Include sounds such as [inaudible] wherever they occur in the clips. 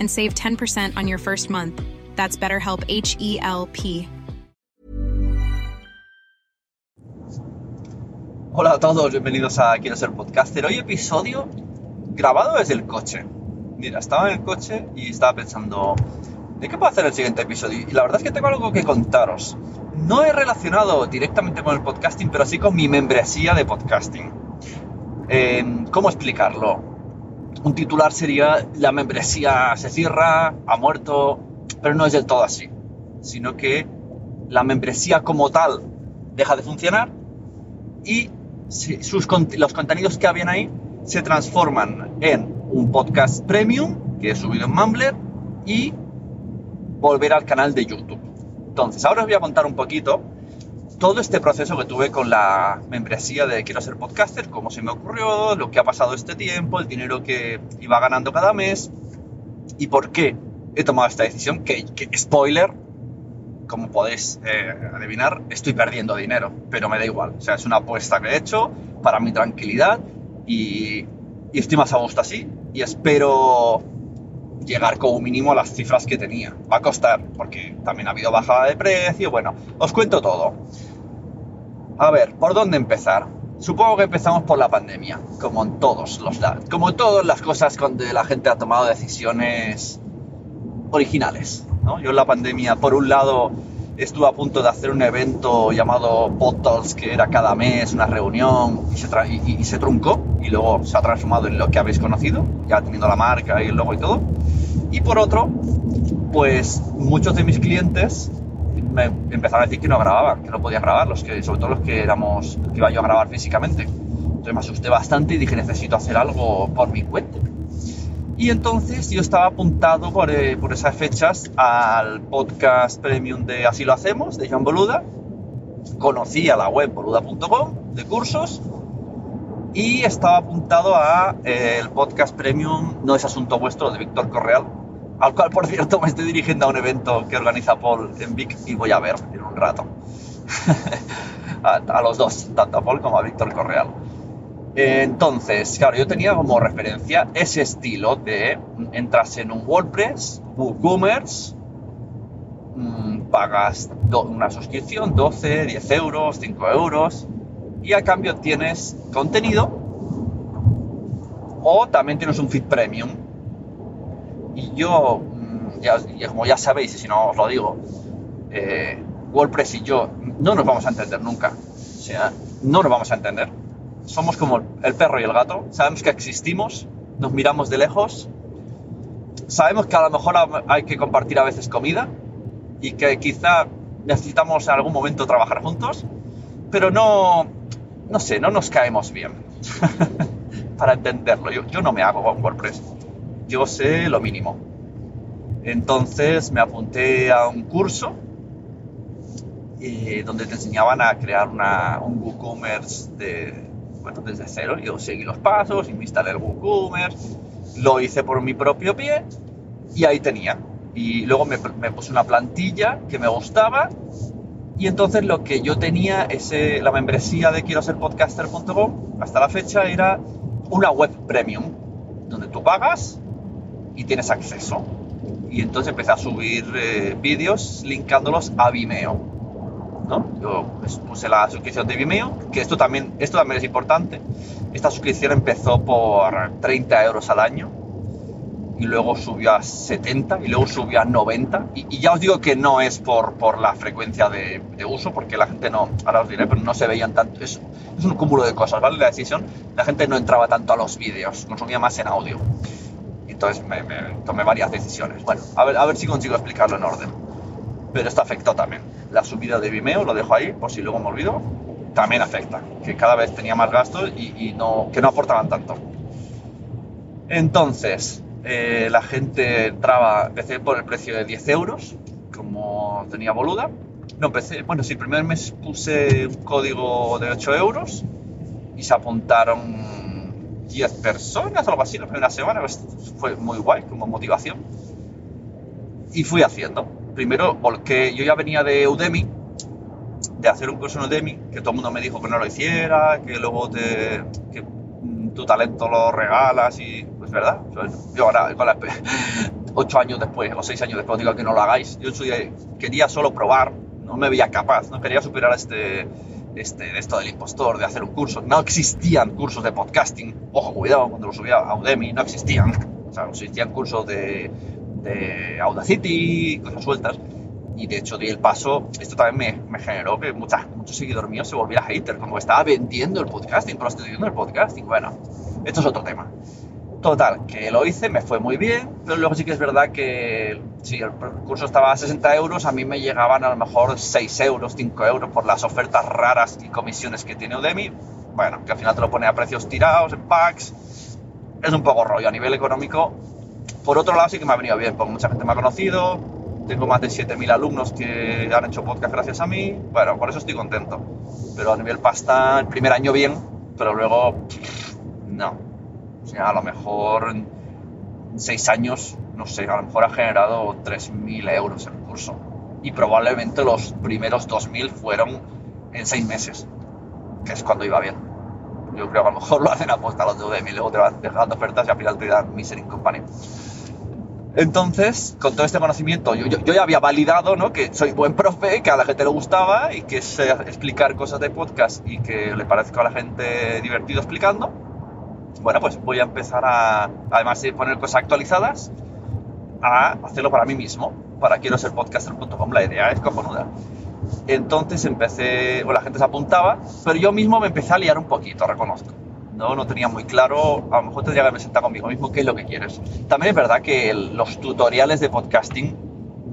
and save 10% on your first month. That's BetterHelp H E L P. Hola a todos, bienvenidos a Quiero ser podcaster. Hoy episodio grabado desde el coche. Mira, estaba en el coche y estaba pensando, ¿de qué puedo hacer el siguiente episodio? Y la verdad es que tengo algo que contaros. No he relacionado directamente con el podcasting, pero sí con mi membresía de podcasting. Eh, ¿Cómo explicarlo? Un titular sería, la membresía se cierra, ha muerto, pero no es del todo así, sino que la membresía como tal deja de funcionar y sus, los contenidos que habían ahí se transforman en un podcast premium que he subido en Mumbler y volver al canal de YouTube. Entonces, ahora os voy a contar un poquito todo este proceso que tuve con la membresía de Quiero ser podcaster, cómo se me ocurrió, lo que ha pasado este tiempo, el dinero que iba ganando cada mes y por qué he tomado esta decisión, que, que spoiler, como podéis eh, adivinar, estoy perdiendo dinero, pero me da igual. O sea, es una apuesta que he hecho para mi tranquilidad y, y estoy más a gusto así y espero llegar como mínimo a las cifras que tenía. Va a costar, porque también ha habido bajada de precio. Bueno, os cuento todo. A ver, ¿por dónde empezar? Supongo que empezamos por la pandemia, como en todos los como en todas las cosas donde la gente ha tomado decisiones originales. ¿no? Yo en la pandemia, por un lado, estuve a punto de hacer un evento llamado Podtalks, que era cada mes una reunión y se, y- y se truncó y luego se ha transformado en lo que habéis conocido, ya teniendo la marca y el logo y todo. Y por otro, pues muchos de mis clientes me empezaron a decir que no grababan, que no podía grabar, los que, sobre todo los que éramos, que iba yo a grabar físicamente. Entonces me asusté bastante y dije, necesito hacer algo por mi cuenta. Y entonces yo estaba apuntado por, eh, por esas fechas al podcast premium de Así lo hacemos, de Joan Boluda. Conocía la web boluda.com de cursos y estaba apuntado a eh, el podcast premium No es asunto vuestro de Víctor Correal, al cual por cierto me estoy dirigiendo a un evento que organiza Paul en Vic y voy a ver en un rato. [laughs] a, los dos, tanto a Paul como a Víctor Correal. Entonces, claro, yo tenía como referencia ese estilo de entras en un WordPress, WooCommerce, mm, pagas una suscripción, 12, 10 euros, 5 euros, y a cambio tienes contenido o también tienes un feed premium. Y yo, mm, como ya sabéis, y si no os lo digo, eh, WordPress y yo no nos vamos a entender nunca. No nos vamos a entender. Somos como el perro y el gato. Sabemos que existimos, nos miramos de lejos. Sabemos que a lo mejor hay que compartir a veces comida y que quizá necesitamos en algún momento trabajar juntos, pero no, no sé, no nos caemos bien [laughs] para entenderlo. Yo, yo no me hago con WordPress. Yo sé lo mínimo. Entonces me apunté a un curso eh, donde te enseñaban a crear una, un WooCommerce de, bueno, desde cero. Yo seguí los pasos instalé el WooCommerce, lo hice por mi propio pie y ahí tenía. Y luego me, me puse una plantilla que me gustaba y entonces lo que yo tenía, ese, la membresía de quiero ser podcaster.com, hasta la fecha era una web premium, donde tú pagas y tienes acceso. Y entonces empecé a subir eh, vídeos linkándolos a Vimeo. ¿no? Yo pues, puse la suscripción de Vimeo, que esto también, esto también es importante. Esta suscripción empezó por 30 euros al año y luego subió a 70 y luego subió a 90. Y, ya os digo que no es por, por la frecuencia de, de, uso, porque la gente no, ahora os diré, pero no se veían tanto. Es, es un cúmulo de cosas, ¿vale? La decisión, la gente no entraba tanto a los vídeos, consumía más en audio. Entonces me, me tomé varias decisiones. Bueno, a ver, a ver si consigo explicarlo en orden. Pero esto afectó también. La subida de Vimeo, lo dejo ahí, por si luego me olvido, también afecta. Que cada vez tenía más gastos y, y no, que no aportaban tanto. Entonces, eh, la gente entraba, empecé por el precio de 10 euros, como tenía boluda. No empecé, bueno, sí, el primer mes puse un código de 8 euros y se apuntaron 10 personas, algo así, la primera semana, pues fue muy guay, como motivación. Y fui haciendo. Primero, porque yo ya venía de Udemy, de hacer un curso en Udemy, que todo el mundo me dijo que no lo hiciera, que luego te, que tu talento lo regalas y pues verdad. Yo ahora, con la, [laughs] ocho años después o seis años después digo que no lo hagáis. Yo soy, quería solo probar, no me veía capaz, no quería superar este, este, esto del impostor, de hacer un curso. No existían cursos de podcasting. Ojo, cuidado, cuando lo subía a Udemy no existían. O sea, existían cursos de, de Audacity, cosas sueltas. Y de hecho di el paso, esto también me, me generó que muchas, muchos seguidores míos se volviera hater, como estaba vendiendo el podcasting, prostituyendo el podcasting. Bueno, esto es otro tema. Total, que lo hice, me fue muy bien, pero luego sí que es verdad que si el curso estaba a 60 euros, a mí me llegaban a lo mejor 6 euros, 5 euros por las ofertas raras y comisiones que tiene Udemy. Bueno, que al final te lo pone a precios tirados, en packs. Es un poco rollo a nivel económico. Por otro lado sí que me ha venido bien, porque mucha gente me ha conocido, tengo más de 7.000 alumnos que han hecho podcast gracias a mí. Bueno, por eso estoy contento. Pero a nivel pasta, el primer año bien, pero luego no. Sea, a lo mejor en 6 años, no sé, a lo mejor ha generado 3.000 euros el curso. Y probablemente los primeros 2.000 fueron en 6 meses, que es cuando iba bien. Yo creo que a lo mejor [laughs] lo hacen aposta los de Udemy, luego te van dejando ofertas y al final te dan Misery Company. Entonces, con todo este conocimiento, yo, yo, yo, ya había validado ¿no? que soy buen profe, que a la gente le gustaba y que sé explicar cosas de podcast y que le parezca a la gente divertido explicando. Bueno, pues voy a empezar a, además de poner cosas actualizadas, a hacerlo para mí mismo, para quiero ser podcaster.com. La idea es cojonuda. Entonces empecé, bueno, la gente se apuntaba, pero yo mismo me empecé a liar un poquito, reconozco. No, no tenía muy claro, a lo mejor tendría que haberme sentado conmigo mismo qué es lo que quieres. También es verdad que los tutoriales de podcasting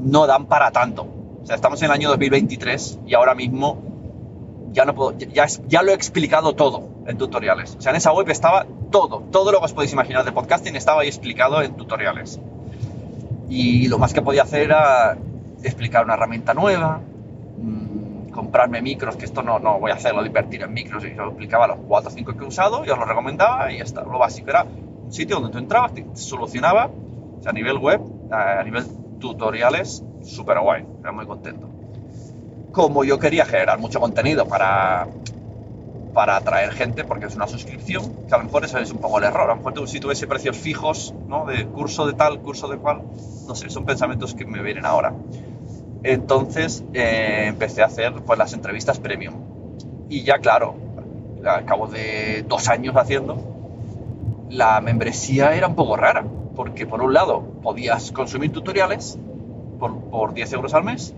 no dan para tanto. O sea, estamos en el año 2023 y ahora mismo ya, no puedo, ya, ya lo he explicado todo en tutoriales. O sea, en esa web estaba todo, todo lo que os podéis imaginar de podcasting estaba ahí explicado en tutoriales. Y lo más que podía hacer era explicar una herramienta nueva, mmm, comprarme micros, que esto no, no voy a hacerlo de invertir en micros, y yo explicaba los 4 o 5 que he usado, y os lo recomendaba y ya está. Lo básico era un sitio donde tú entrabas, te solucionaba, o sea, a nivel web, a nivel tutoriales, súper guay, era muy contento. Como yo quería generar mucho contenido para, para atraer gente, porque es una suscripción, que a lo mejor eso es un poco el error. A lo mejor tú, si tuviese precios fijos, ¿no? De curso de tal, curso de cual, no sé, son pensamientos que me vienen ahora. Entonces eh, empecé a hacer pues, las entrevistas premium. Y ya, claro, al cabo de dos años haciendo, la membresía era un poco rara, porque por un lado podías consumir tutoriales por, por 10 euros al mes,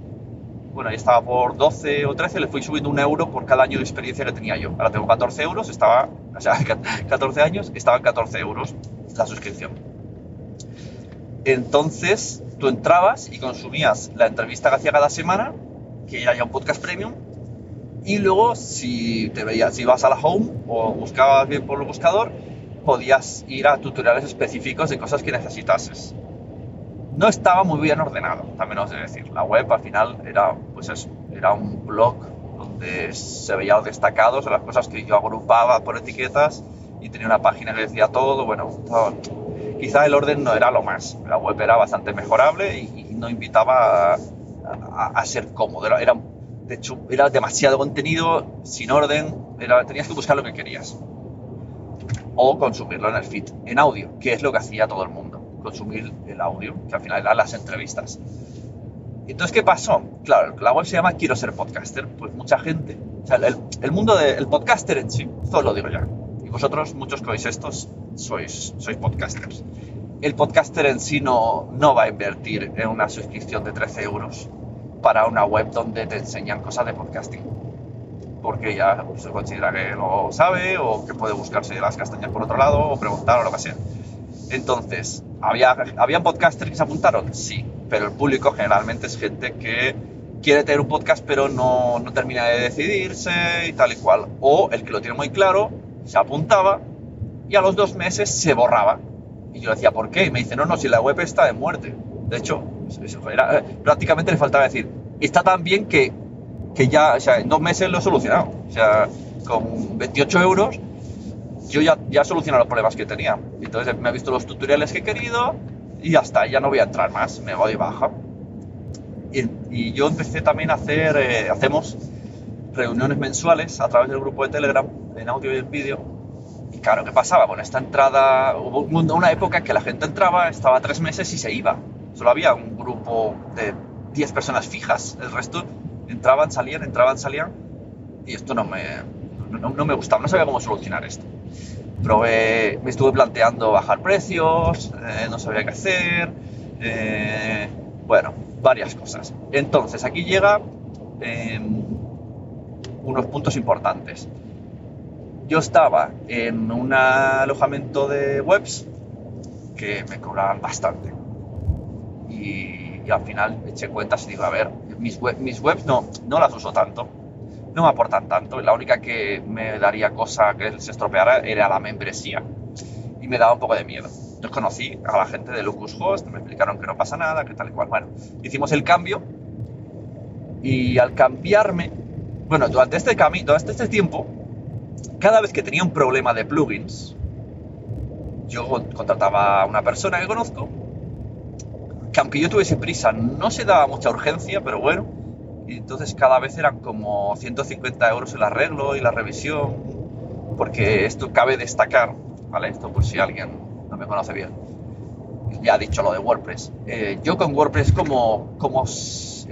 bueno, ahí estaba por 12 o 13, le fui subiendo un euro por cada año de experiencia que tenía yo. Ahora tengo 14 euros, estaba, o sea, [laughs] 14 años, estaba en 14 euros la suscripción. Entonces, tú entrabas y consumías la entrevista que hacía cada semana, que era ya un podcast premium, y luego si te veías, si ibas a la home o buscabas bien por el buscador, podías ir a tutoriales específicos de cosas que necesitases. No estaba muy bien ordenado, también os he de decir. La web al final era, pues era un blog donde se veían los destacados de las cosas que yo agrupaba por etiquetas y tenía una página que decía todo. Bueno, quizá el orden no era lo más. La web era bastante mejorable y, no invitaba a, ser cómodo. Era, de hecho, era demasiado contenido, sin orden, era, tenías que buscar lo que querías. O consumirlo en el feed, en audio, que es lo que hacía todo el mundo, consumir el audio, que al final eran las entrevistas. Entonces, ¿qué pasó? Claro, la web se llama Quiero ser podcaster. Pues mucha gente, el, mundo del podcaster en sí, todo lo digo ya. Y vosotros, muchos que oís estos, sois, sois podcasters. El podcaster en sí no, no va a invertir en una suscripción de 13 euros para una web donde te enseñan cosas de podcasting. Porque ya se considera que lo sabe o que puede buscarse las castañas por otro lado o preguntar o lo que sea. Entonces, ¿había, ¿habían podcasters que se apuntaron? Sí, pero el público generalmente es gente que quiere tener un podcast pero no, no termina de decidirse y tal y cual. O el que lo tiene muy claro, se apuntaba y a los dos meses se borraba. Y yo decía, ¿por qué? Y me dice, no, no, si la web está de muerte. De hecho, era, prácticamente le faltaba decir, está tan bien que, que ya, o sea, en dos meses lo he solucionado. O sea, con 28 euros yo ya, ya he solucionado los problemas que tenía. Entonces me he visto los tutoriales que he querido y ya está, ya no voy a entrar más, me voy de baja. Y, yo empecé también a hacer, eh, hacemos reuniones mensuales a través del grupo de Telegram, en audio y en vídeo. Y claro, ¿qué pasaba? Con esta entrada, hubo una época en que la gente entraba, estaba tres meses y se iba. Solo había un grupo de 10 personas fijas, el resto entraban, salían, entraban, salían. Y esto no me, no, me gustaba, no sabía cómo solucionar esto. Probé, me estuve planteando bajar precios, eh, no sabía qué hacer, eh, bueno, varias cosas. Entonces, aquí llega em, unos puntos importantes. Yo estaba en un alojamiento de webs que me cobraban bastante. Y, al final eché cuentas y digo, a ver, mis, mis webs no, no las uso tanto no me aportan tanto. La única que me daría cosa que se estropeara era la membresía. Y me daba un poco de miedo. Yo conocí a la gente de Lucas Host, me explicaron que no pasa nada, que tal y cual. Bueno, hicimos el cambio y al cambiarme, bueno, durante este camino, durante este tiempo, cada vez que tenía un problema de plugins, yo contrataba a una persona que conozco, que aunque yo tuviese prisa, no se daba mucha urgencia, pero bueno, y entonces cada vez eran como 150 euros el arreglo y la revisión, porque esto cabe destacar, ¿vale? Esto por si alguien no me conoce bien. Ya ha dicho lo de WordPress. Eh, yo con WordPress como, como,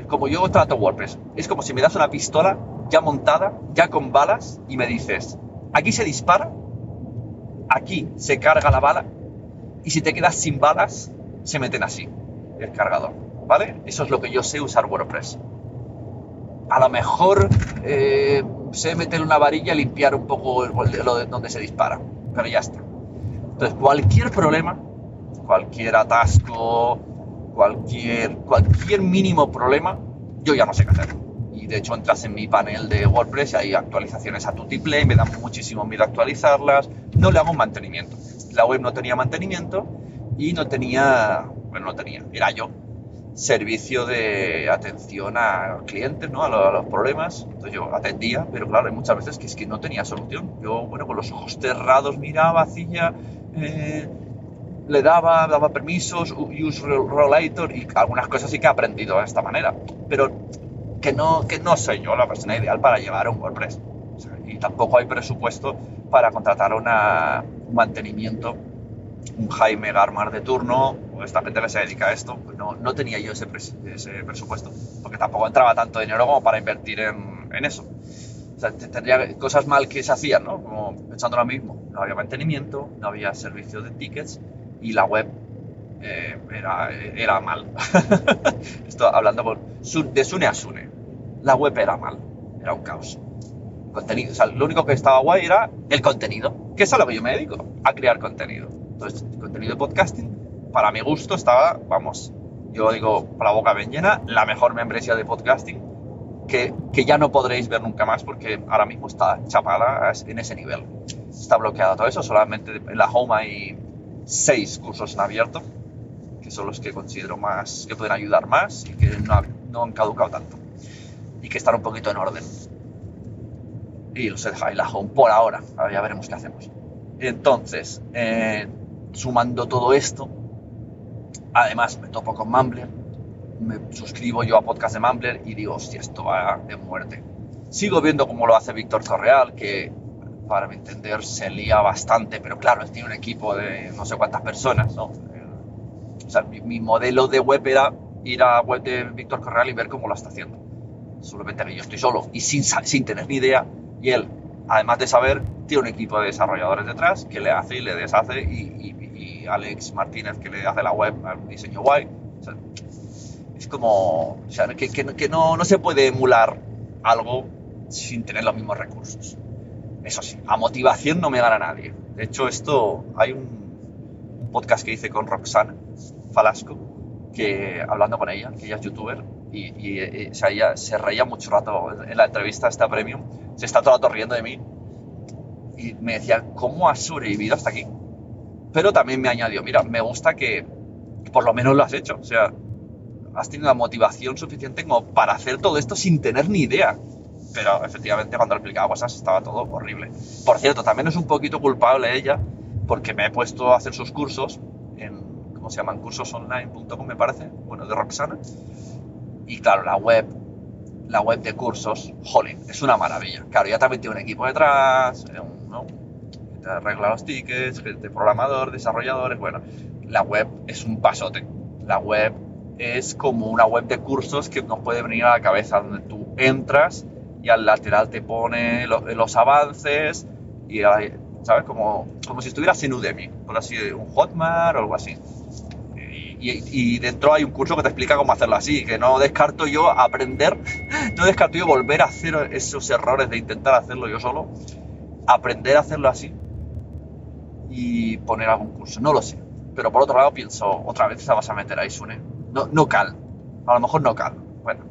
como yo trato WordPress, es como si me das una pistola ya montada, ya con balas, y me dices, aquí se dispara, aquí se carga la bala, y si te quedas sin balas, se meten así, el cargador, ¿vale? Eso es lo que yo sé usar WordPress a lo mejor eh, sé meter una varilla y limpiar un poco lo de donde se dispara, pero ya está. Entonces, cualquier problema, cualquier atasco, cualquier, cualquier mínimo problema, yo ya no sé qué hacer. Y de hecho entras en mi panel de WordPress y hay actualizaciones a tutiple, me dan muchísimo miedo actualizarlas, no le hago mantenimiento. La web no tenía mantenimiento y no tenía, bueno, no tenía, era yo servicio de atención a clientes, ¿no? a, los, problemas. Entonces yo atendía, pero claro, hay muchas veces que es que no tenía solución. Yo, bueno, con los ojos cerrados miraba, hacía, eh, le daba, daba permisos, use rollator y algunas cosas sí que he aprendido de esta manera. Pero que no, que no soy yo la persona ideal para llevar un WordPress. y tampoco hay presupuesto para contratar un mantenimiento un Jaime Garmar de turno, esta gente que se dedica a esto, pues no, no tenía yo ese, ese, presupuesto, porque tampoco entraba tanto dinero como para invertir en, en, eso. O sea, te- tendría cosas mal que se hacían, ¿no? Como pensando lo mismo, no había mantenimiento, no había servicio de tickets y la web eh, era, era mal. [laughs] Esto hablando Su- de Sune a Sune. La web era mal, era un caos. Contenido, o sea, lo único que estaba guay era el contenido, que es a lo que yo me dedico, a crear contenido. Entonces, contenido de podcasting, para mi gusto, estaba, vamos, yo digo la boca bien llena, la mejor membresía de podcasting que, que ya no podréis ver nunca más porque ahora mismo está chapada en ese nivel. Está bloqueado todo eso, solamente en la home hay seis cursos en abierto, que son los que considero más, que pueden ayudar más y que no, no han caducado tanto. Y que están un poquito en orden. Y los he dejado en la home por ahora, ahora ya veremos qué hacemos. Entonces, eh, sumando todo esto, además me topo con Mumbler, me suscribo yo a podcast de Mumbler y digo, hostia, esto va de muerte. Sigo viendo cómo lo hace Víctor Correal, que para mi entender se lía bastante, pero claro, él tiene un equipo de no sé cuántas personas, ¿no? O sea, mi, modelo de web era ir a web de Víctor Correal y ver cómo lo está haciendo. Solamente que yo estoy solo y sin, sin tener ni idea, y él, además de saber, tiene un equipo de desarrolladores detrás que le hace y le deshace, y- Alex Martínez que le hace la web, un diseño guay. Es como, o sea, que, que no- se puede emular algo sin tener los mismos recursos. Eso sí, a motivación no me gana nadie. De hecho, esto, hay un, podcast que hice con Roxana Falasco, que hablando con ella, que ella es youtuber, y, y, eh, o sea, ella se reía mucho rato en la entrevista esta premium, se está todo el rato riendo de mí, y me decía, ¿cómo has sobrevivido hasta aquí? Pero también me añadió, mira, me gusta que, por lo menos lo has hecho, o sea, has tenido la motivación suficiente como para hacer todo esto sin tener ni idea. Pero efectivamente cuando le explicaba cosas estaba todo horrible. Por cierto, también es un poquito culpable ella porque me he puesto a hacer sus cursos en, ¿cómo se llaman? Cursosonline.com me parece, bueno, de Roxana. Y claro, la web, la web de cursos, jolín, es una maravilla. Claro, ya también tiene un equipo detrás, eh, un- te arregla los tickets, gente programador, desarrolladores, bueno, la web es un pasote. La web es como una web de cursos que nos puede venir a la cabeza, donde tú entras y al lateral te pone lo- los avances y ¿sabes? Como, como si estuvieras en Udemy, por así un Hotmart o algo así. Y dentro hay un curso que te explica cómo hacerlo así, que no descarto yo aprender, [laughs] no descarto yo volver a hacer esos errores de intentar hacerlo yo solo, aprender a hacerlo así y poner algún curso, no lo sé. Pero por otro lado pienso, otra vez te vas a meter ahí, Sune. No, no cal. A lo mejor no cal. Bueno,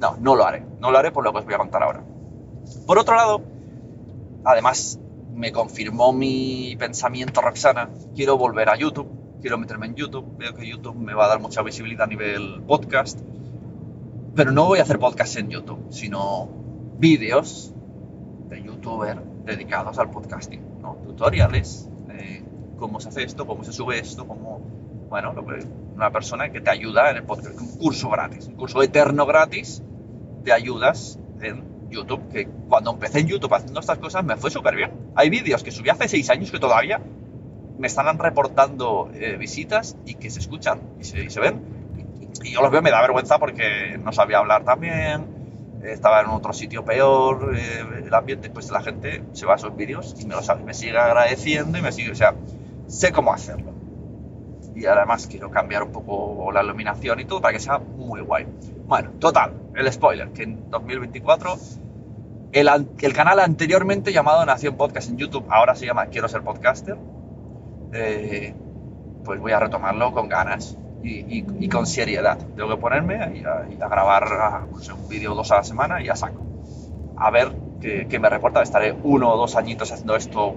no, no lo haré. No lo haré por lo que os voy a contar ahora. Por otro lado, además me confirmó mi pensamiento Roxana, quiero volver a YouTube, quiero meterme en YouTube, veo que YouTube me va a dar mucha visibilidad a nivel podcast, pero no voy a hacer podcast en YouTube, sino vídeos de youtuber dedicados al podcasting, ¿no? tutoriales, eh, cómo se hace esto, cómo se sube esto, cómo, bueno, una persona que te ayuda en el podcast, un curso gratis, un curso eterno gratis de ayudas en YouTube, que cuando empecé en YouTube haciendo estas cosas me fue súper bien. Hay vídeos que subí hace seis años que todavía me están reportando eh, visitas y que se escuchan y se, ven. Y, yo los veo, me da vergüenza porque no sabía hablar también, estaba en otro sitio peor, eh, el ambiente, pues la gente se va a esos vídeos y me, los, me sigue agradeciendo y me sigue, o sea, sé cómo hacerlo. Y además quiero cambiar un poco la iluminación y todo para que sea muy guay. Bueno, total, el spoiler, que en 2024 el, el canal anteriormente llamado Nación Podcast en YouTube, ahora se llama Quiero ser podcaster, eh, pues voy a retomarlo con ganas y, y- y con seriedad. Tengo que ponerme a, a grabar pues, un vídeo dos a la semana y ya saco. A ver qué, qué me reporta. Estaré uno o dos añitos haciendo esto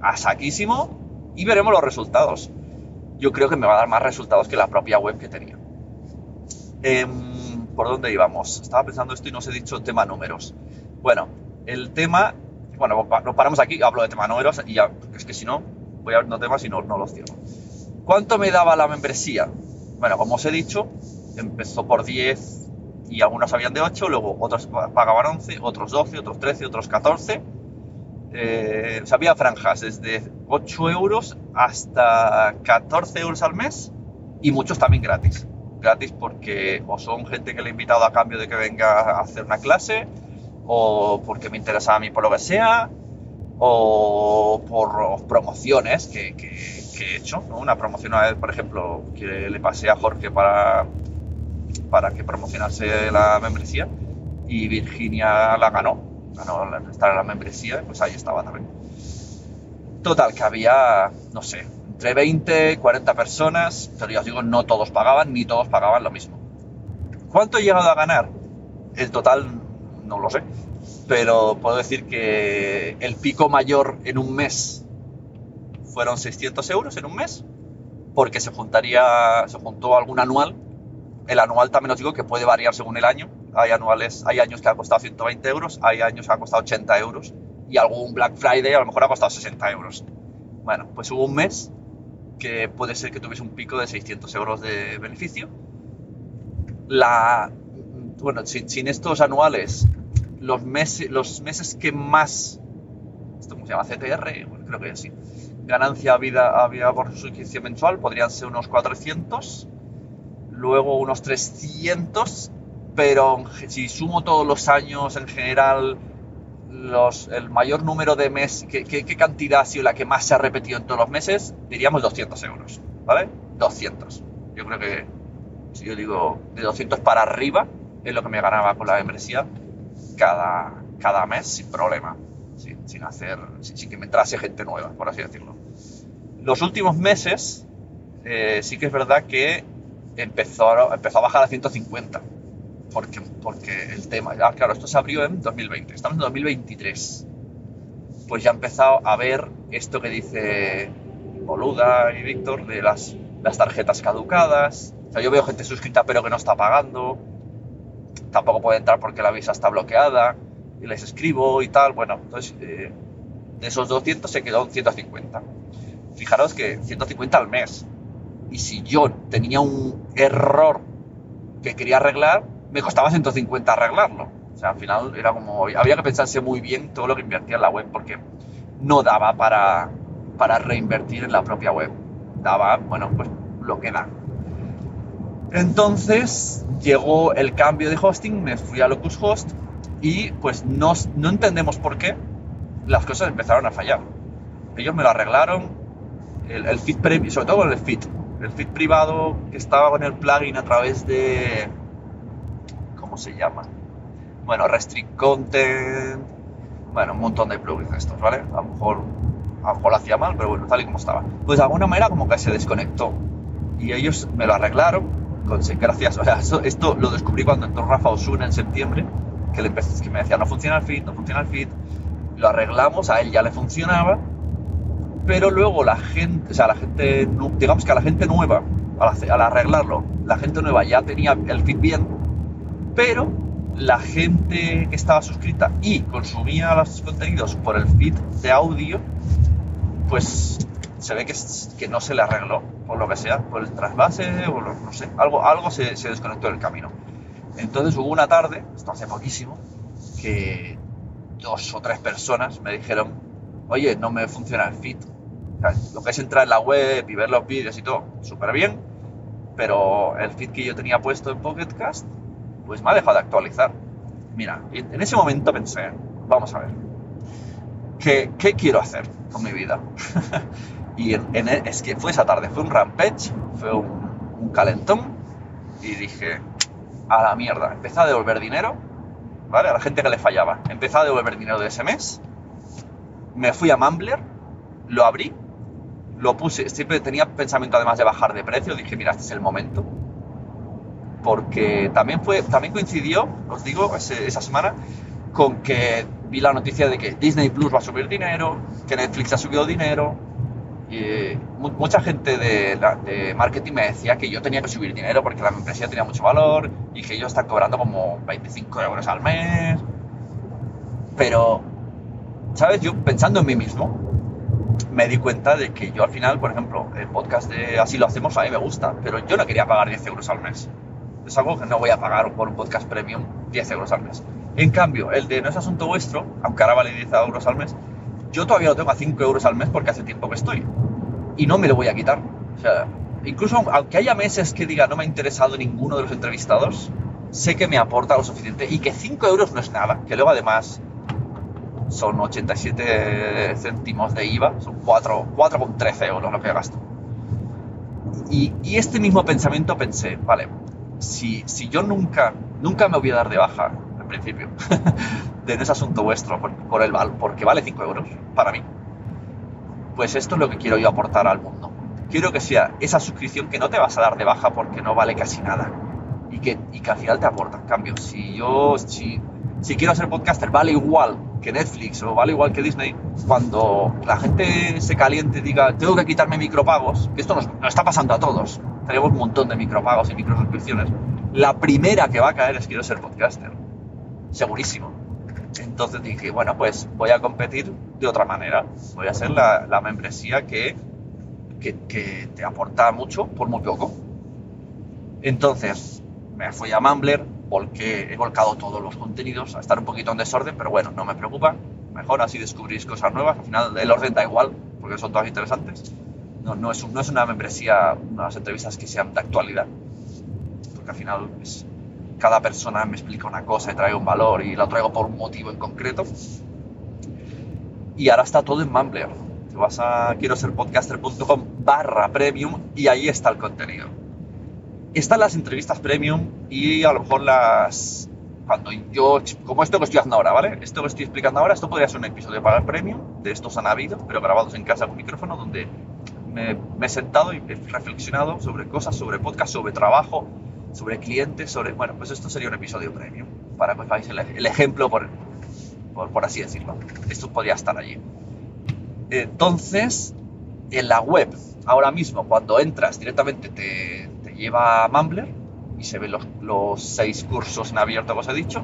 a saquísimo y veremos los resultados. Yo creo que me va a dar más resultados que la propia web que tenía. Em, ¿Por dónde íbamos? Estaba pensando esto y no os he dicho tema números. Bueno, el tema, bueno, nos paramos aquí, hablo de tema números y ya, es que si no, voy abriendo temas y no, no los cierro. ¿Cuánto me daba la membresía? Bueno, como os he dicho, empezó por 10 y algunos habían de 8, luego otros pa- pagaban 11, otros 12, otros 13, otros 14. Eh, o sea, había franjas desde 8 euros hasta 14 euros al mes y muchos también gratis. Gratis porque o son gente que le he invitado a cambio de que venga a hacer una clase o porque me interesa a mí por lo que sea, o por promociones que, que- he hecho. Una promoción, a ver, por ejemplo, que le pasé a Jorge para, para que promocionase la membresía y Virginia la ganó. Ganó estar en la membresía, pues ahí estaba también. Total, que había, no sé, entre 20 y 40 personas, pero ya os digo, no todos pagaban, ni todos pagaban lo mismo. ¿Cuánto he llegado a ganar? El total no lo sé, pero puedo decir que el pico mayor en un mes fueron 600 euros en un mes, porque se juntaría, se juntó algún anual. El anual también os digo que puede variar según el año. Hay anuales, hay años que ha costado 120 euros, hay años que ha costado 80 euros y algún Black Friday a lo mejor ha costado 60 euros. Bueno, pues hubo un mes que puede ser que tuviese un pico de 600 euros de beneficio. La, bueno, sin, sin estos anuales, los meses, los meses que más, esto cómo se llama, CTR, Bueno, creo que sí, ganancia había, había por suscripción mensual, podrían ser unos 400, luego unos 300, pero si sumo todos los años en general, los, el mayor número de meses, ¿qué, qué, qué cantidad ha sido la que más se ha repetido en todos los meses? Diríamos 200 euros, ¿vale? 200. Yo creo que, si yo digo de 200 para arriba, es lo que me ganaba con la membresía cada, cada mes sin problema, sin, hacer, sin, que me entrase gente nueva, por así decirlo. Los últimos meses, eh, sí que es verdad que empezó, empezó a bajar a 150 porque, porque el tema, ah, claro, esto se abrió en 2020, estamos en 2023. Pues ya he empezado a ver esto que dice Boluda y Víctor de las, las tarjetas caducadas. O sea, yo veo gente suscrita pero que no está pagando. Tampoco puede entrar porque la visa está bloqueada. Y les escribo y tal. Bueno, entonces eh, de esos 200 se quedó en 150. Fijaros que 150 al mes. Y si yo tenía un error que quería arreglar, me costaba 150 arreglarlo. O sea, al final era como, había que pensarse muy bien todo lo que invertía en la web porque no daba para, para reinvertir en la propia web. Daba, bueno, pues lo que da. Entonces llegó el cambio de hosting, me fui a Locushost y pues no, no entendemos por qué las cosas empezaron a fallar. Ellos me lo arreglaron, el, el sobre todo el feed, el feed privado que estaba con el plugin a través de, ¿cómo se llama? Bueno, Restrict Content, bueno, un montón de plugins estos, ¿vale? A lo mejor, a lo mejor lo hacía mal, pero bueno, tal y como estaba. Pues de alguna manera como que se desconectó y ellos me lo arreglaron, con, gracias, o sea, esto, esto lo descubrí cuando entró Rafa Osuna en septiembre, que, le empecé, que me decía, no funciona el feed, no funciona el feed, lo arreglamos, a él ya le funcionaba, pero luego la gente, o sea, la gente, digamos que a la gente nueva, al arreglarlo, la gente nueva ya tenía el feed bien, pero la gente que estaba suscrita y consumía los contenidos por el feed de audio, pues se ve que, que no se le arregló, por lo que sea, por el trasvase o lo, no sé, algo, algo se, se desconectó del camino. Entonces hubo una tarde, esto hace poquísimo, que dos o tres personas me dijeron, oye, no me funciona el sea, lo que es entrar en la web y ver los vídeos y todo, súper bien, pero el feed que yo tenía puesto en Pocket Cast, pues me ha dejado de actualizar. Mira, en ese momento pensé, vamos a ver, ¿qué, quiero hacer con mi vida? [laughs] y en, es que fue esa tarde, fue un rampage, fue un calentón, y dije, a la mierda, empecé a devolver dinero, ¿vale? A la gente que le fallaba. Empecé a devolver dinero de ese mes, me fui a Mumbler, lo abrí, lo puse, siempre tenía pensamiento además de bajar de precio, dije, mira, este es el momento, porque también, fue, también coincidió, os digo, esa semana, con que vi la noticia de que Disney Plus va a subir dinero, que Netflix ha subido dinero, y mucha gente de, la, de, marketing me decía que yo tenía que subir dinero porque la empresa tenía mucho valor y que ellos están cobrando como 25 euros al mes. Pero, ¿sabes? Yo pensando en mí mismo, me di cuenta de que yo al final, por ejemplo, el podcast de Así lo hacemos a mí me gusta, pero yo no quería pagar 10 euros al mes. Es algo que no voy a pagar por un podcast premium 10 euros al mes. En cambio, el de No es asunto vuestro, aunque ahora vale 10 euros al mes, yo todavía lo tengo a 5 euros al mes porque hace tiempo que estoy. Y no me lo voy a quitar. O sea, incluso aunque haya meses que diga no me ha interesado ninguno de los entrevistados, sé que me aporta lo suficiente y que 5 euros no es nada, que luego además son 87 céntimos de IVA, son 4,13 euros lo que gasto. Y, y, este mismo pensamiento pensé, vale, si, si yo nunca, nunca me voy a dar de baja, principio, [laughs] de ese asunto vuestro, por, por el porque vale 5 euros para mí, pues esto es lo que quiero yo aportar al mundo. Quiero que sea esa suscripción que no te vas a dar de baja porque no vale casi nada y que, y que al final te aporta. En cambio, si yo, si, si quiero ser podcaster, vale igual que Netflix o vale igual que Disney, cuando la gente se caliente diga, tengo que quitarme micropagos, que esto nos, está pasando a todos, tenemos un montón de micropagos y microsuscripciones, la primera que va a caer es quiero ser podcaster, segurísimo. Entonces dije, bueno, pues voy a competir de otra manera, voy a ser la, la membresía que, que, que te aporta mucho por muy poco. Entonces, me fui a Mumbler, he volcado todos los contenidos, a estar un poquito en desorden, pero bueno, no me preocupa. Mejor así descubrís cosas nuevas. Al final el orden da igual, porque son todas interesantes. No, no, es, no es una membresía, unas entrevistas que sean de actualidad. Porque al final es, cada persona me explica una cosa y trae un valor y la traigo por un motivo en concreto. Y ahora está todo en Mumbler. Te vas a quiero ser podcaster.com barra premium y ahí está el contenido están las entrevistas premium y a lo mejor las... Cuando yo, como esto que estoy haciendo ahora, ¿vale? Esto que estoy explicando ahora, esto podría ser un episodio para el premium, de estos han habido, pero grabados en casa con micrófono, donde me, he sentado y he reflexionado sobre cosas, sobre podcast, sobre trabajo, sobre clientes, sobre... Bueno, pues esto sería un episodio premium, para que os veáis el, ejemplo, por, por, por así decirlo. Esto podría estar allí. Entonces, en la web, ahora mismo, cuando entras directamente te, lleva Mumbler y se ven los, seis cursos en abierto que os he dicho.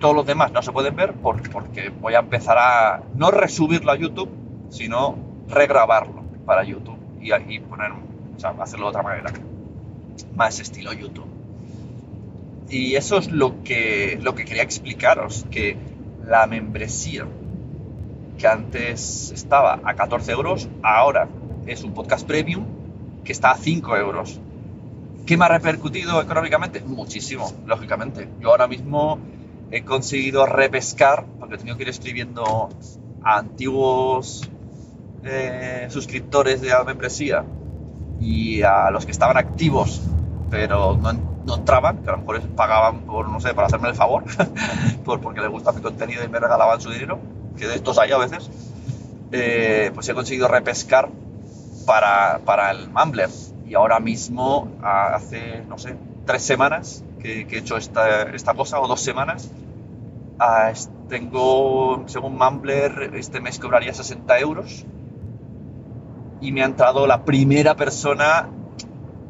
Todos los demás no se pueden ver porque voy a empezar a no resubirlo a YouTube, sino regrabarlo para YouTube y, y poner, o sea, hacerlo de otra manera, más estilo YouTube. Y eso es lo que, lo que quería explicaros, que la membresía que antes estaba a 14 euros, ahora es un podcast premium que está a 5 euros. ¿Qué me ha repercutido económicamente? Muchísimo, lógicamente. Yo ahora mismo he conseguido repescar, porque he tenido que ir escribiendo a antiguos eh, suscriptores de la membresía y a los que estaban activos, pero no, entraban, que a lo mejor pagaban por, no sé, para hacerme el favor, [laughs] por, porque les gusta mi contenido y me regalaban su dinero, que de estos hay a veces, eh, pues he conseguido repescar para, para el Mumbler y ahora mismo, hace, no sé, tres semanas que, he hecho esta, esta, cosa, o dos semanas, tengo, según Mumbler, este mes cobraría 60 euros y me ha entrado la primera persona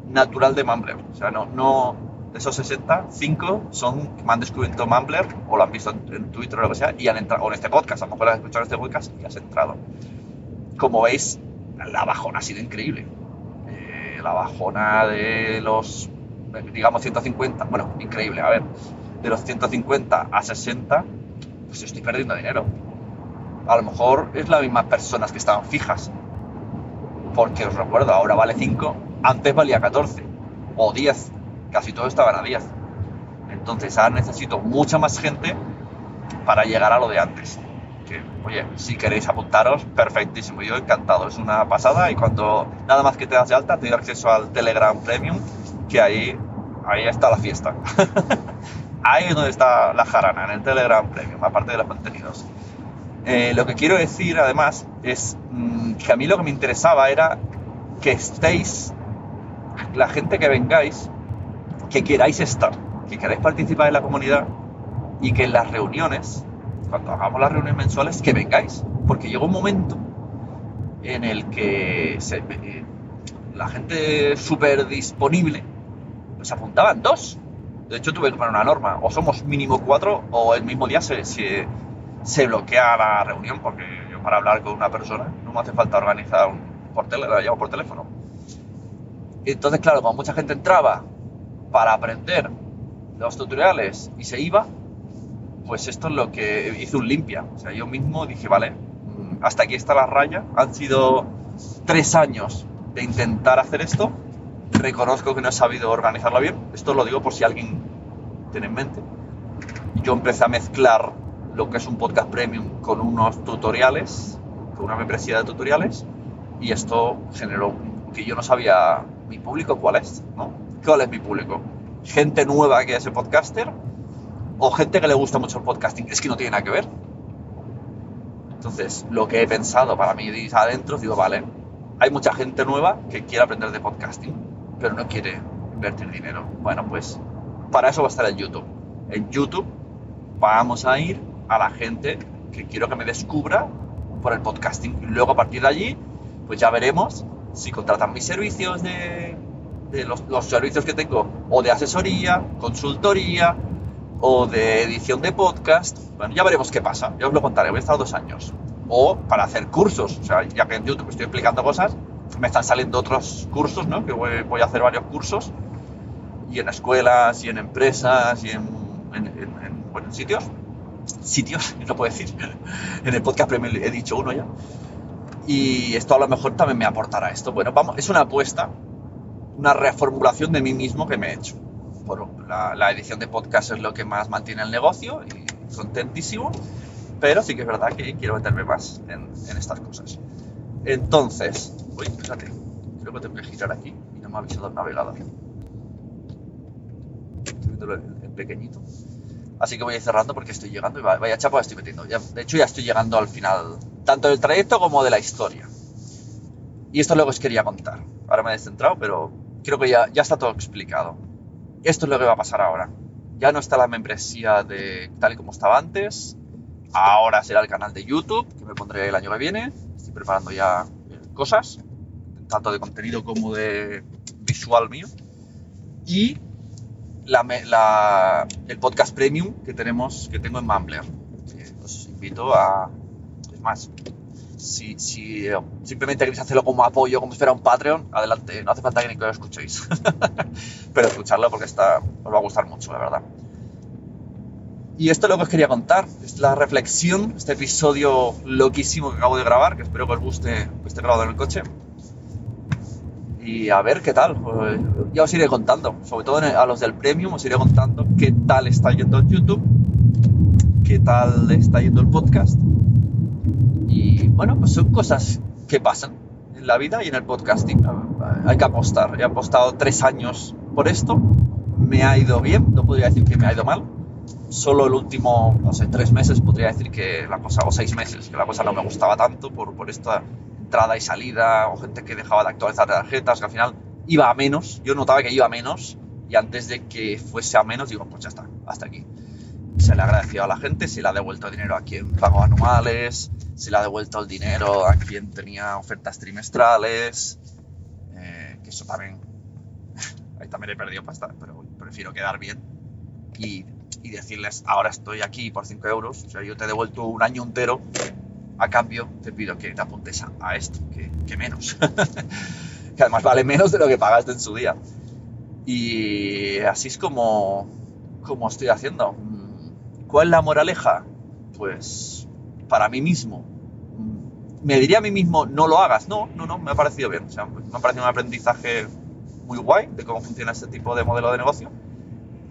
natural de Mumbler. O sea, no, no de esos 60, 5 son que me han descubierto Mumbler o lo han visto en, Twitter o lo que sea y han entrado, o en este podcast, a lo mejor has escuchado este podcast y has entrado. Como veis, la bajona ha sido increíble la bajona de los, digamos, 150, bueno, increíble, a ver, de los 150 a 60, pues estoy perdiendo dinero. A lo mejor es las mismas personas que estaban fijas. Porque os recuerdo, ahora vale 5, antes valía 14 o 10, casi todos estaban a 10. Entonces ahora necesito mucha más gente para llegar a lo de antes que, oye, si queréis apuntaros, perfectísimo, yo encantado, es una pasada y cuando nada más que te das de alta, te doy acceso al Telegram Premium, que ahí, ahí está la fiesta. [laughs] ahí es donde está la jarana, en el Telegram Premium, aparte de los contenidos. Eh, lo que quiero decir además es mm, que a mí lo que me interesaba era que estéis, la gente que vengáis, que queráis estar, que queráis participar en la comunidad y que en las reuniones cuando hagamos las reuniones mensuales, que vengáis, porque llegó un momento en el que eh, la gente súper disponible pues apuntaban dos. De hecho, tuve que poner una norma, o somos mínimo cuatro, o el mismo día se, se, bloquea la reunión, porque yo para hablar con una persona no me hace falta organizar un, por teléfono. Entonces, claro, cuando mucha gente entraba para aprender los tutoriales y se iba, pues esto es lo que hizo un limpia. O sea, yo mismo dije, vale, mm, hasta aquí está la raya. Han sido tres años de intentar hacer esto. Reconozco que no he sabido organizarlo bien. Esto lo digo por si alguien tiene en mente. Yo empecé a mezclar lo que es un podcast premium con unos tutoriales, con una membresía de tutoriales, y esto generó que yo no sabía mi público cuál es, ¿no? ¿Cuál es mi público? Gente nueva que es el podcaster o gente que le gusta mucho el podcasting. Es que no tiene nada que ver. Entonces, lo que he pensado para mí adentro, digo, vale, hay mucha gente nueva que quiere aprender de podcasting, pero no quiere invertir dinero. Bueno, pues para eso va a estar el YouTube. En YouTube vamos a ir a la gente que quiero que me descubra por el podcasting. Y luego a partir de allí, pues ya veremos si contratan mis servicios de, los, los, servicios que tengo, o de asesoría, consultoría, o de edición de podcast. Bueno, ya veremos qué pasa, ya os lo contaré, voy a estar dos años. O para hacer cursos, o sea, ya que en YouTube estoy explicando cosas, me están saliendo otros cursos, ¿no? Que voy, a hacer varios cursos, y en escuelas, y en empresas, y en, en, bueno, en sitios. Sitios, [laughs] no puedo decir. en el podcast he dicho uno ya. Y esto a lo mejor también me aportará esto. Bueno, vamos, es una apuesta, una reformulación de mí mismo que me he hecho. Bueno, la, edición de podcast es lo que más mantiene el negocio y contentísimo, pero sí que es verdad que quiero meterme más en, estas cosas. Entonces, uy, fíjate, creo que tengo que girar aquí y no me ha avisado el navegador. Estoy viendo en pequeñito. Así que voy a ir cerrando porque estoy llegando y vaya chapa estoy metiendo. Ya, de hecho, ya estoy llegando al final, tanto del trayecto como de la historia. Y esto luego os quería contar. Ahora me he descentrado, pero creo que ya, ya está todo explicado. Esto es lo que va a pasar ahora. Ya no está la membresía de tal y como estaba antes. Ahora será el canal de YouTube, que me pondré el año que viene. Estoy preparando ya eh, cosas, tanto de contenido como de visual mío. Y el podcast premium que tenemos, que tengo en Mumbler. os invito a, es más, si, si eh, simplemente queréis hacerlo como apoyo, como si fuera un Patreon, adelante, no hace falta que ni que lo escuchéis. [laughs] Pero escucharlo porque está, os va a gustar mucho, la verdad. Y esto es lo que os quería contar, es la reflexión, este episodio loquísimo que acabo de grabar, que espero que os guste, que esté grabado en el coche y a ver qué tal. Pues, ya os iré contando, sobre todo a los del Premium, os iré contando qué tal está yendo el YouTube, qué tal está yendo el podcast. Bueno, pues son cosas que pasan en la vida y en el podcasting. Hay que apostar. He apostado tres años por esto, me ha ido bien, no podría decir que me ha ido mal. Solo el último, no sé, tres meses podría decir que la cosa, o seis meses, que la cosa no me gustaba tanto por, por esta entrada y salida, o gente que dejaba de actualizar tarjetas, que al final iba a menos. Yo notaba que iba a menos, y antes de que fuese a menos, digo, pues ya está, hasta aquí. Se le agradeció a la gente, se le ha devuelto dinero a quien pagó anuales, se le ha devuelto el dinero a quien tenía ofertas trimestrales, eh, que eso también, [laughs] ahí también he perdido pasta, pero prefiero quedar bien y, y decirles, ahora estoy aquí por 5 euros, o sea, yo te he devuelto un año entero a cambio te pido que te apuntes a, esto, que, menos. [laughs] que además vale menos de lo que pagaste en su día. Y así es como, como estoy haciendo. ¿Cuál es la moraleja? Pues para mí mismo. Me diría a mí mismo, no lo hagas. No, no, no, me ha parecido bien. O sea, me ha parecido un aprendizaje muy guay de cómo funciona este tipo de modelo de negocio.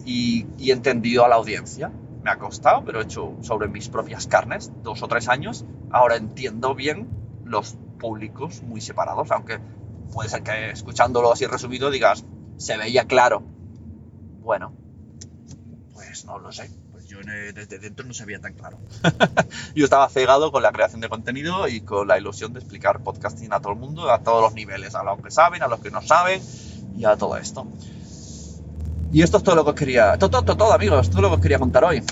Y, y he entendido a la audiencia me ha costado, pero he hecho sobre mis propias carnes, dos o tres años. Ahora entiendo bien los públicos muy separados, aunque puede ser que escuchándolo así resumido digas, se veía claro. Bueno, pues no lo sé. Yo desde dentro no se veía tan claro. [laughs] yo estaba cegado con la creación de contenido y con la ilusión de explicar podcasting a todo el mundo, a todos los niveles, a los que saben, a los que no saben y a todo esto. Y esto es todo lo que os quería, todo, todo, todo, amigos, todo lo que os quería contar hoy.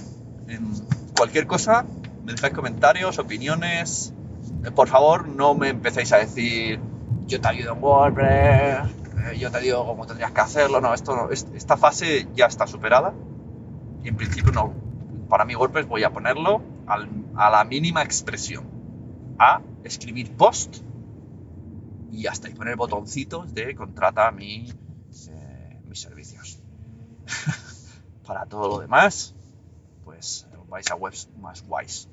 En cualquier cosa, me dejáis comentarios, opiniones. Eh, por favor, no me empecéis a decir, yo te ayudo en WordPress, eh, yo te digo cómo tendrías que hacerlo. No, esto no, esta fase ya está superada. Y en principio no. Para mí WordPress voy a ponerlo a la mínima expresión. A escribir post y hasta ahí poner botoncitos de contrata mi, eh, mis servicios. [laughs] Para todo lo demás, pues vais a webs más guays.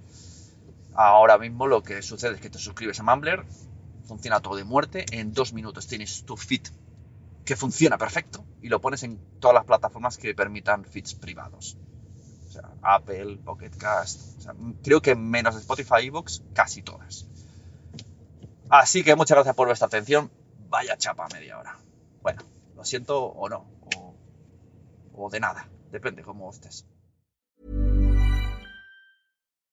Ahora mismo lo que sucede es que te suscribes a Mumbler, funciona todo de muerte, en dos minutos tienes tu feed que funciona perfecto y lo pones en todas las plataformas que permitan feeds privados. O sea, Apple, Pocket Cast, creo que menos Spotify y Vox, casi todas. Así que muchas gracias por vuestra atención. Vaya chapa media hora. Bueno, lo siento o no, o, o de nada, depende cómo estés.